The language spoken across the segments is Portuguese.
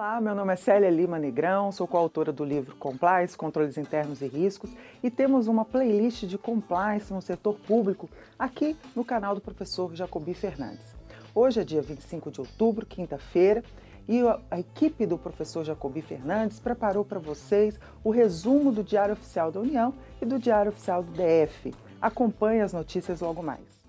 Olá, meu nome é Célia Lima Negrão, sou coautora do livro Compliance, Controles Internos e Riscos e temos uma playlist de compliance no setor público aqui no canal do professor Jacobi Fernandes. Hoje é dia 25 de outubro, quinta-feira, e a equipe do professor Jacobi Fernandes preparou para vocês o resumo do Diário Oficial da União e do Diário Oficial do DF. Acompanhe as notícias logo mais.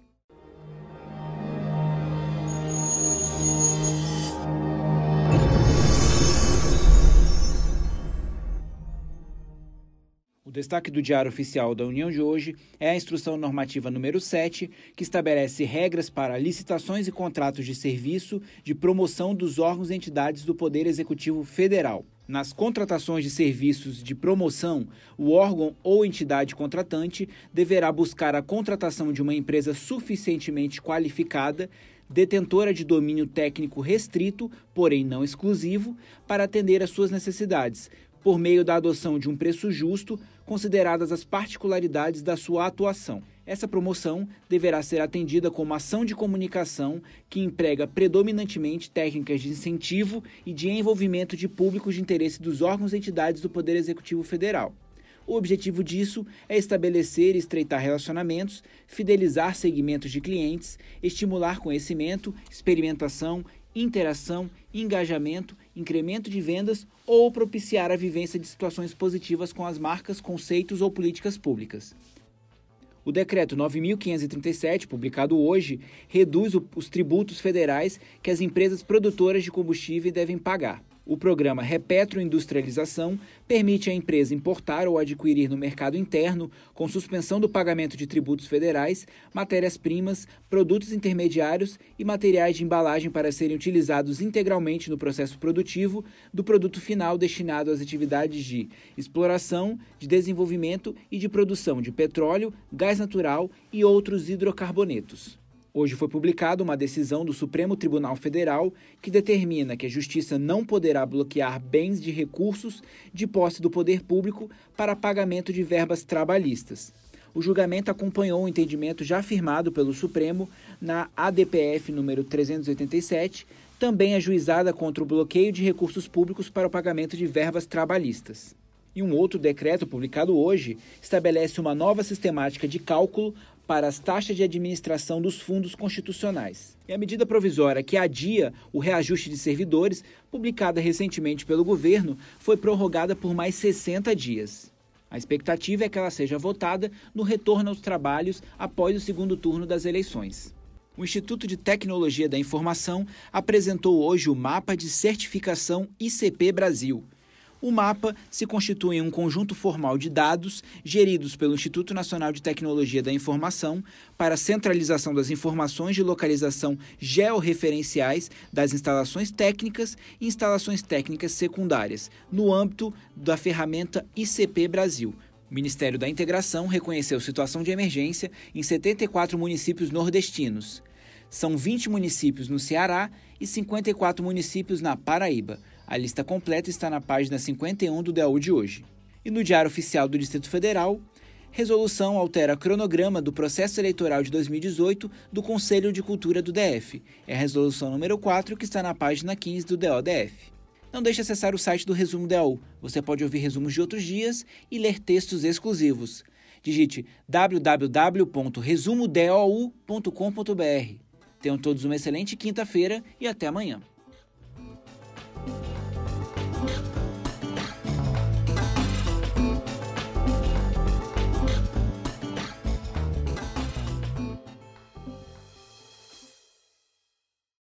O destaque do Diário Oficial da União de hoje é a Instrução Normativa número 7, que estabelece regras para licitações e contratos de serviço de promoção dos órgãos e entidades do Poder Executivo Federal. Nas contratações de serviços de promoção, o órgão ou entidade contratante deverá buscar a contratação de uma empresa suficientemente qualificada detentora de domínio técnico restrito, porém não exclusivo, para atender às suas necessidades, por meio da adoção de um preço justo, consideradas as particularidades da sua atuação. Essa promoção deverá ser atendida como ação de comunicação que emprega predominantemente técnicas de incentivo e de envolvimento de públicos de interesse dos órgãos e entidades do Poder Executivo Federal. O objetivo disso é estabelecer e estreitar relacionamentos, fidelizar segmentos de clientes, estimular conhecimento, experimentação interação, engajamento, incremento de vendas ou propiciar a vivência de situações positivas com as marcas, conceitos ou políticas públicas. O decreto 9537, publicado hoje, reduz os tributos federais que as empresas produtoras de combustível devem pagar. O programa Repetroindustrialização permite à empresa importar ou adquirir no mercado interno, com suspensão do pagamento de tributos federais, matérias-primas, produtos intermediários e materiais de embalagem para serem utilizados integralmente no processo produtivo do produto final destinado às atividades de exploração, de desenvolvimento e de produção de petróleo, gás natural e outros hidrocarbonetos. Hoje foi publicada uma decisão do Supremo Tribunal Federal que determina que a Justiça não poderá bloquear bens de recursos de posse do poder público para pagamento de verbas trabalhistas. O julgamento acompanhou o entendimento já firmado pelo Supremo na ADPF número 387, também ajuizada contra o bloqueio de recursos públicos para o pagamento de verbas trabalhistas. E um outro decreto publicado hoje estabelece uma nova sistemática de cálculo para as taxas de administração dos fundos constitucionais. E a medida provisória que adia o reajuste de servidores, publicada recentemente pelo governo, foi prorrogada por mais 60 dias. A expectativa é que ela seja votada no retorno aos trabalhos após o segundo turno das eleições. O Instituto de Tecnologia da Informação apresentou hoje o mapa de certificação ICP Brasil o mapa se constitui em um conjunto formal de dados geridos pelo Instituto Nacional de Tecnologia da Informação para centralização das informações de localização georreferenciais das instalações técnicas e instalações técnicas secundárias, no âmbito da ferramenta ICP Brasil, o Ministério da Integração reconheceu situação de emergência em 74 municípios nordestinos. São 20 municípios no Ceará e 54 municípios na Paraíba. A lista completa está na página 51 do DAU de hoje. E no Diário Oficial do Distrito Federal, resolução altera cronograma do processo eleitoral de 2018 do Conselho de Cultura do DF. É a resolução número 4 que está na página 15 do DODF. Não deixe de acessar o site do Resumo DAU. Você pode ouvir resumos de outros dias e ler textos exclusivos. Digite www.resumodau.com.br. Tenham todos uma excelente quinta-feira e até amanhã.